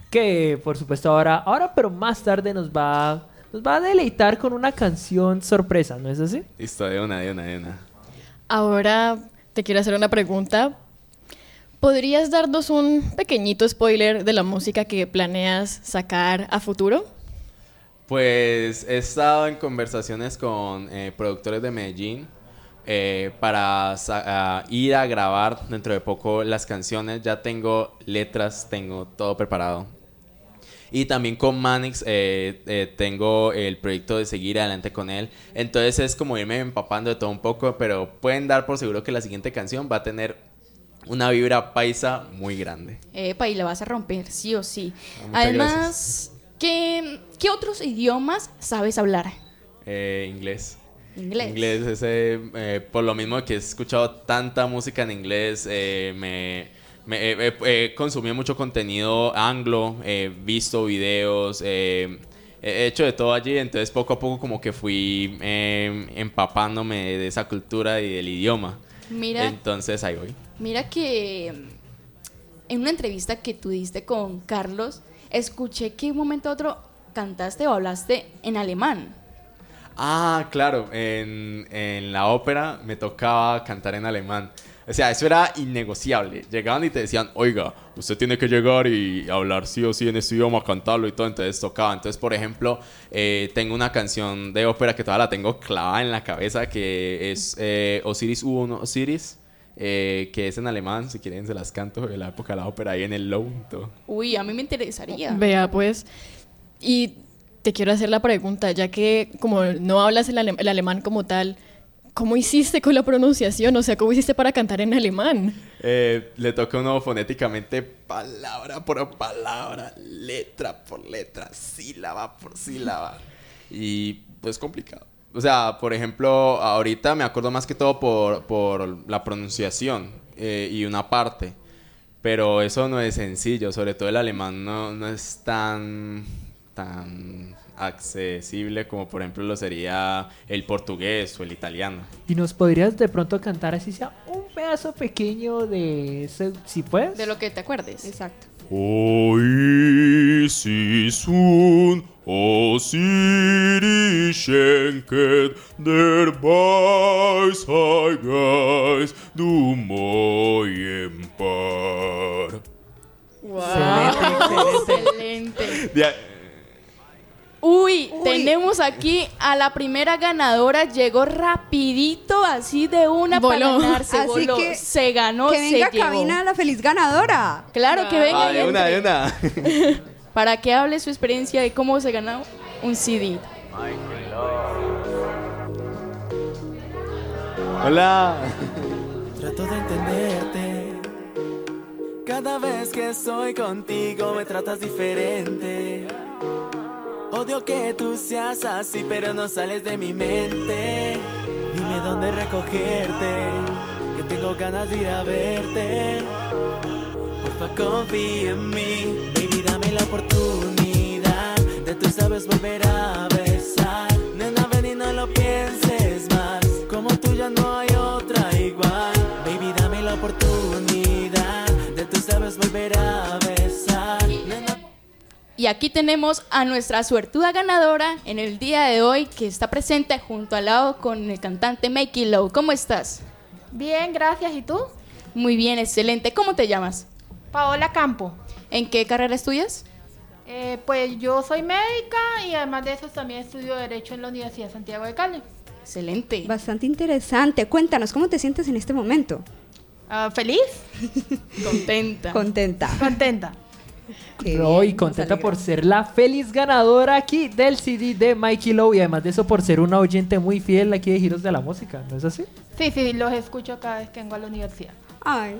Que por supuesto ahora, ahora pero más tarde nos va, nos va a deleitar con una canción sorpresa, ¿no es así? Listo, de una, de una, de una. Ahora te quiero hacer una pregunta. ¿Podrías darnos un pequeñito spoiler de la música que planeas sacar a futuro? Pues he estado en conversaciones con eh, productores de Medellín eh, para ir a grabar dentro de poco las canciones. Ya tengo letras, tengo todo preparado. Y también con Manix eh, eh, tengo el proyecto de seguir adelante con él. Entonces es como irme empapando de todo un poco, pero pueden dar por seguro que la siguiente canción va a tener una vibra paisa muy grande. Epa, y la vas a romper, sí o sí. Ah, Además, ¿qué, qué otros idiomas sabes hablar? Eh, inglés. Inglés. Inglés, ese, eh, por lo mismo que he escuchado tanta música en inglés, eh, me, me- he consumido mucho contenido anglo, he visto videos, eh, he hecho de todo allí, entonces poco a poco como que fui eh, empapándome de esa cultura y del idioma. Mira, Entonces ahí voy. mira que en una entrevista que tú diste con Carlos, escuché que un momento otro cantaste o hablaste en alemán. Ah, claro, en, en la ópera me tocaba cantar en alemán. O sea, eso era innegociable. Llegaban y te decían, oiga, usted tiene que llegar y hablar sí o sí en este idioma, cantarlo y todo. Entonces tocaba. Entonces, por ejemplo, eh, tengo una canción de ópera que todavía la tengo clavada en la cabeza, que es eh, Osiris 1, Osiris, eh, que es en alemán, si quieren se las canto, de la época de la ópera, ahí en el Low. todo. Uy, a mí me interesaría. Vea, pues. Y te quiero hacer la pregunta, ya que como no hablas el, ale- el alemán como tal, ¿cómo hiciste con la pronunciación? O sea, ¿cómo hiciste para cantar en alemán? Eh, le toca a uno fonéticamente palabra por palabra, letra por letra, sílaba por sílaba. Y pues complicado. O sea, por ejemplo, ahorita me acuerdo más que todo por, por la pronunciación eh, y una parte. Pero eso no es sencillo, sobre todo el alemán no, no es tan, tan accesible como por ejemplo lo sería el portugués o el italiano. ¿Y nos podrías de pronto cantar así sea un pedazo pequeño de ese, si puedes? De lo que te acuerdes. Exacto. Oisisun Osiri skjenket der beisai geis du må hjempar. Wow. Excelente. Excelente. Uy, tenemos aquí a la primera ganadora. Llegó rapidito, así de una para Voló. ganarse. Así voló, que- se ganó, que se venga llevó. cabina la feliz ganadora. Claro que venga. Ah, de una, de una. Para que hable su experiencia de cómo se ganó un CD. Hola. Trato de entenderte. Cada vez que estoy contigo me tratas diferente. Odio que tú seas así, pero no sales de mi mente. Dime dónde recogerte, que tengo ganas de ir a verte. Porfa, confía en mí, baby, dame la oportunidad de tú sabes volver a besar. Nena, ven y no lo pienses más, como tú ya no hay otra igual. Baby, dame la oportunidad de tú sabes volver a besar. Y aquí tenemos a nuestra suertuda ganadora en el día de hoy que está presente junto al lado con el cantante Makey Low. ¿Cómo estás? Bien, gracias. ¿Y tú? Muy bien, excelente. ¿Cómo te llamas? Paola Campo. ¿En qué carrera estudias? Eh, pues yo soy médica y además de eso también estudio Derecho en la Universidad de Santiago de Cali. Excelente. Bastante interesante. Cuéntanos, ¿cómo te sientes en este momento? Ah, ¿Feliz? Contenta. Contenta. Contenta. Qué No, y bien, contenta por ser la feliz ganadora aquí del CD de Mikey Low y además de eso por ser una oyente muy fiel aquí de Giros de la Música, ¿no es así? Sí, sí, los escucho cada vez que vengo a la universidad. Ay,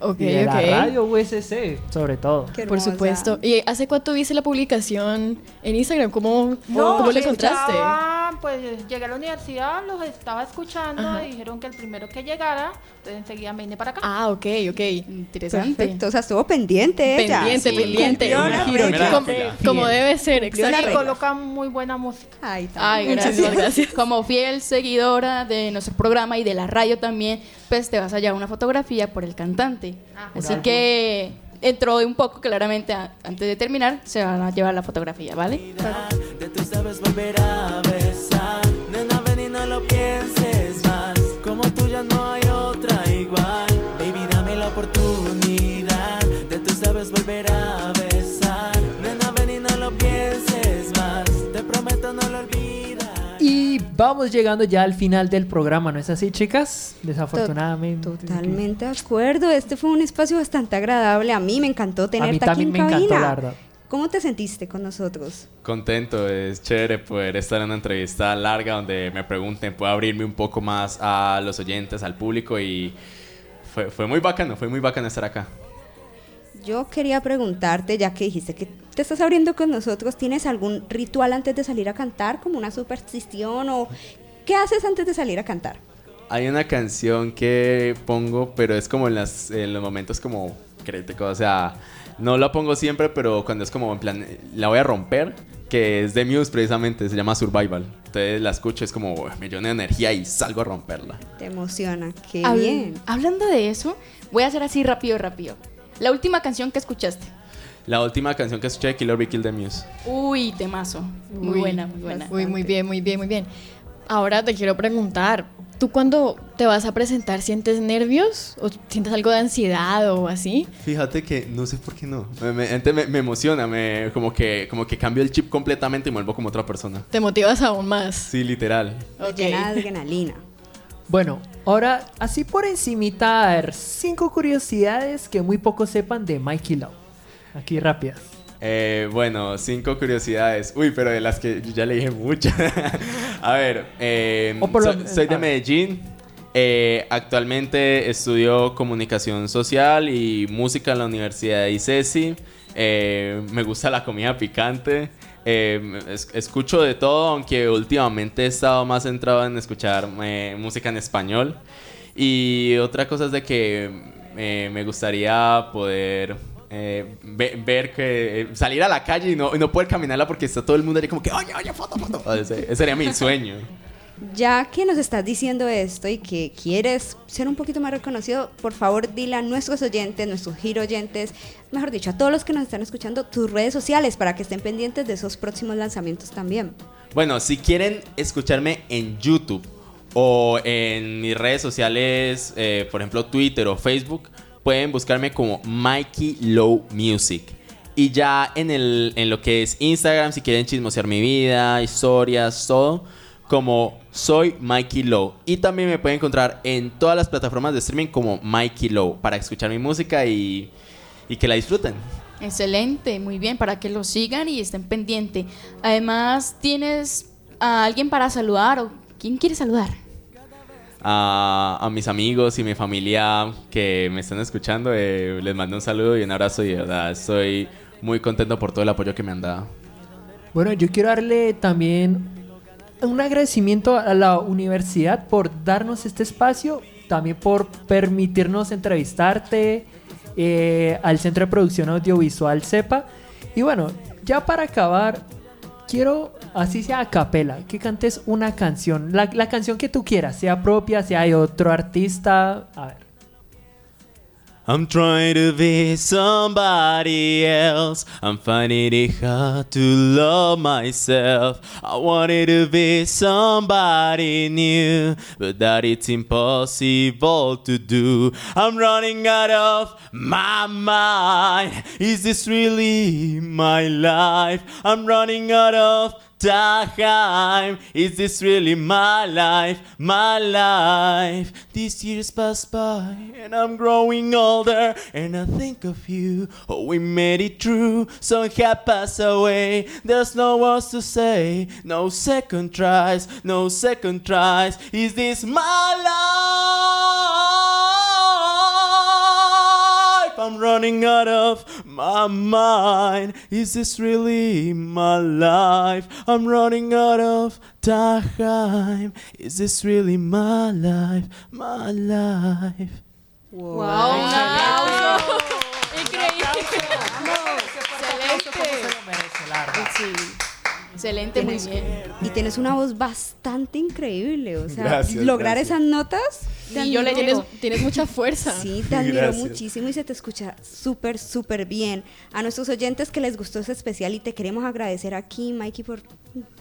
Ok, y de ok. la radio USC, sobre todo. qué Por supuesto. ¿Y hace cuánto viste la publicación en Instagram? ¿Cómo, cómo pues le encontraste? estaba- pues llegué a la universidad, los estaba escuchando y dijeron que el primero que llegara, enseguida me vine para acá. Ah, ok, ok. Interesante. Perfecto, o sea, estuvo pendiente ella. Pendiente, Sí, pendiente. Como, debe ser, Y exacto. regla. colocan muy buena música. Ay, Ay, gracias. gracias. Como fiel seguidora de nuestro programa y de la radio también, pues te vas a llevar una fotografía por el cantante. Ah. Así que dentro de un poco, claramente, a- antes de terminar, se van a llevar la fotografía, ¿vale? de tú sabes volver a besar. Nena, ven y no lo pienses vamos llegando ya al final del programa, ¿no es así, chicas? Desafortunadamente. Totalmente de acuerdo. Este fue un espacio bastante agradable. A mí me encantó tenerte aquí también en me encantó, cabina. la verdad. ¿Cómo te sentiste con nosotros? Contento, es chévere poder estar en una entrevista larga donde me pregunten, puedo abrirme un poco más a los oyentes, al público y fue, fue muy bacano, fue muy bacano estar acá. Yo quería preguntarte, ya que dijiste que te estás abriendo con nosotros, ¿tienes algún ritual antes de salir a cantar, como una superstición o qué haces antes de salir a cantar? Hay una canción que pongo, pero es como en, las, en los momentos como críticos, o sea, no la pongo siempre, pero cuando es como en plan, la voy a romper, que es de Muse precisamente, se llama Survival. Entonces la escucho, es como me llena de energía y salgo a romperla. Te emociona, qué Habl- bien. Hablando de eso, voy a hacer así rápido, rápido. La última canción que escuchaste. La última canción que escuché de Killer Be Kill de Muse. Uy, temazo. Muy Uy, buena, muy buena. Uy, muy bien, muy bien, muy bien. Ahora te quiero preguntar, ¿tú cuando te vas a presentar sientes nervios o sientes algo de ansiedad o así? Fíjate que no sé por qué no. Me, me- ente- me- me emociona, me, como, que, como que cambio el chip completamente y me vuelvo como otra persona. ¿Te motivas aún más? Sí, literal. Llena de adrenalina. Bueno, Ahora, así por encimita, a ver, cinco curiosidades que muy pocos sepan de Mikey Lowe. Aquí rápidas. Eh, bueno, cinco curiosidades. Uy, pero de las que yo ya le dije muchas. a ver, eh, lo- soy, de. Medellín. Eh, actualmente estudio comunicación social y música en la Universidad de ICESI. Eh, me gusta la comida picante. Eh, es- escucho de todo, aunque últimamente he estado más centrado en escuchar eh, música en español. Y otra cosa es de que eh, me gustaría poder eh, ve- ver que salir a la calle y no, no poder caminarla porque está todo el mundo ahí como que oye, oye, foto, foto. Ese sería mi sueño. Ya que nos estás diciendo esto y que quieres ser un poquito más reconocido, por favor dile a nuestros oyentes, nuestros giro oyentes, mejor dicho, a todos los que nos están escuchando, tus redes sociales para que estén pendientes de esos próximos lanzamientos también. Bueno, si quieren escucharme en YouTube o en mis redes sociales, eh, por ejemplo Twitter o Facebook, pueden buscarme como Mikey Low Music. Y ya en, el, en lo que es Instagram, si quieren chismosear mi vida, historias, todo, como soy Mikey Low. Y también me pueden encontrar en todas las plataformas de streaming como Mikey Low para escuchar mi música y, y que la disfruten. Excelente, muy bien, para que lo sigan y estén pendientes. Además, ¿tienes a alguien para saludar o quién quiere saludar? a, a mis amigos y mi familia que me están escuchando, eh, les mando un saludo y un abrazo y de verdad estoy muy contento por todo el apoyo que me han dado. Bueno, yo quiero darle también un agradecimiento a la universidad por darnos este espacio, también por permitirnos entrevistarte, eh, al Centro de Producción Audiovisual CEPA. Y bueno, ya para acabar, quiero, así sea a capela, que cantes una canción, la, la canción que tú quieras, sea propia, sea de otro artista. A ver. I'm trying to be somebody else. I'm finding it hard to love myself. I wanted to be somebody new, but that it's impossible to do. I'm running out of my mind. Is this really my life? I'm running out of time. Is this really my life? My life. These years pass by and I'm growing older and I think of you. Oh, we made it through. Some have passed away. There's no words to say. No second tries. No second tries. Is this my life? I'm running out of my mind. Is this really my life? I'm running out of time. Is this really my life? My life. ¡Wow! ¡Un aplauso! ¡Increíble! ¡Excelente! Sí. Excelente, muy Tienes- bien. Y tienes una voz bastante increíble, o sea, Gracias, lograr gracias. esas notas. Y yo le digo- tienes mucha fuerza. Sí, te admiro Gracias. muchísimo y se te escucha súper, súper bien. A nuestros oyentes que les gustó ese especial y te queremos agradecer aquí, Mikey, por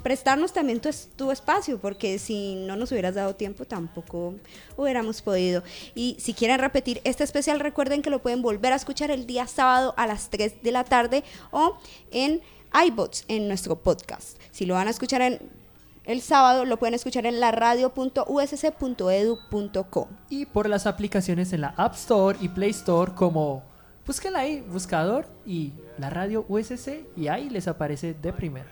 prestarnos también tu, tu espacio, porque si no nos hubieras dado tiempo tampoco hubiéramos podido. Y si quieren repetir este especial, recuerden que lo pueden volver a escuchar el día sábado a las 3 de la tarde o en iBots, en nuestro podcast. Si lo van a escuchar en el sábado, lo pueden escuchar en la radio.usc.edu.co. Y por las aplicaciones en la App Store y Play Store como búsquenla ahí, buscador y la radio USC y ahí les aparece de primera.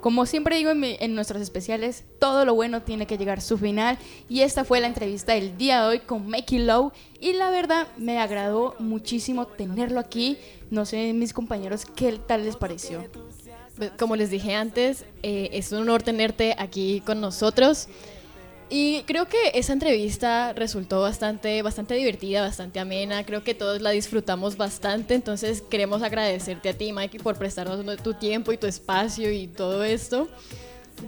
Como siempre digo en, mi- en nuestros especiales, todo lo bueno tiene que llegar a su final. Y esta fue la entrevista del día de hoy con Makey Low. Y la verdad, me agradó muchísimo tenerlo aquí. No sé, mis compañeros, ¿qué tal les pareció? Pues, Como les dije antes, eh, es un honor tenerte aquí con nosotros. Y creo que esa entrevista resultó bastante, bastante divertida, bastante amena. Creo que todos la disfrutamos bastante. Entonces queremos agradecerte a ti, Mikey, por prestarnos tu tiempo y tu espacio y todo esto.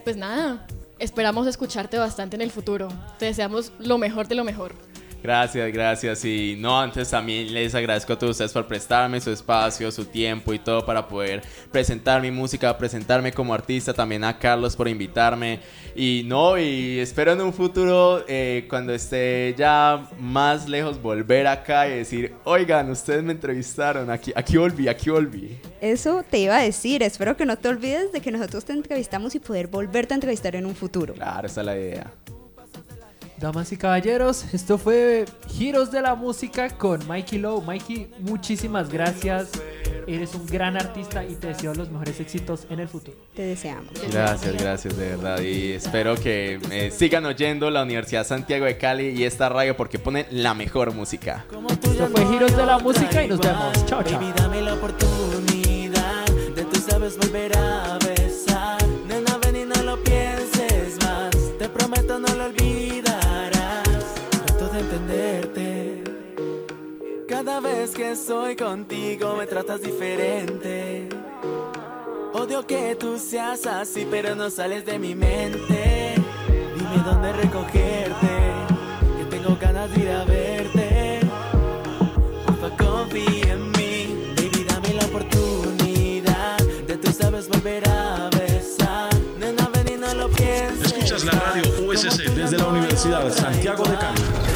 Pues nada, esperamos escucharte bastante en el futuro. Te deseamos lo mejor de lo mejor. Gracias, gracias. Y no, antes también les agradezco a todos ustedes por prestarme su espacio, su tiempo y todo para poder presentar mi música, presentarme como artista. También a Carlos por invitarme. Y no, y espero en un futuro, eh, cuando esté ya más lejos, volver acá y decir, oigan, ustedes me entrevistaron, aquí, aquí volví, aquí volví. Eso te iba a decir, espero que no te olvides de que nosotros te entrevistamos y poder volverte a entrevistar en un futuro. Claro, esa es la idea. Damas y caballeros, esto fue Giros de la Música con Mikey Lowe. Mikey, muchísimas gracias. Eres un gran artista y te deseo los mejores éxitos en el futuro. Te deseamos. Gracias, gracias de verdad. Y espero que eh, sigan oyendo la Universidad Santiago de Cali y esta radio porque ponen la mejor música. Esto fue Giros de la Música y nos vemos. Chao, chao. Baby, dame la oportunidad de tú sabes volver a besar. Cada vez que estoy contigo me tratas diferente. Odio que tú seas así, pero no sales de mi mente. Dime dónde recogerte, que tengo ganas de ir a verte. Porfa, confía en mí, baby, dame la oportunidad de tú sabes volver a besar. Nena, ven y no lo pienses. Escuchas la radio USC desde la Universidad Santiago de Cali.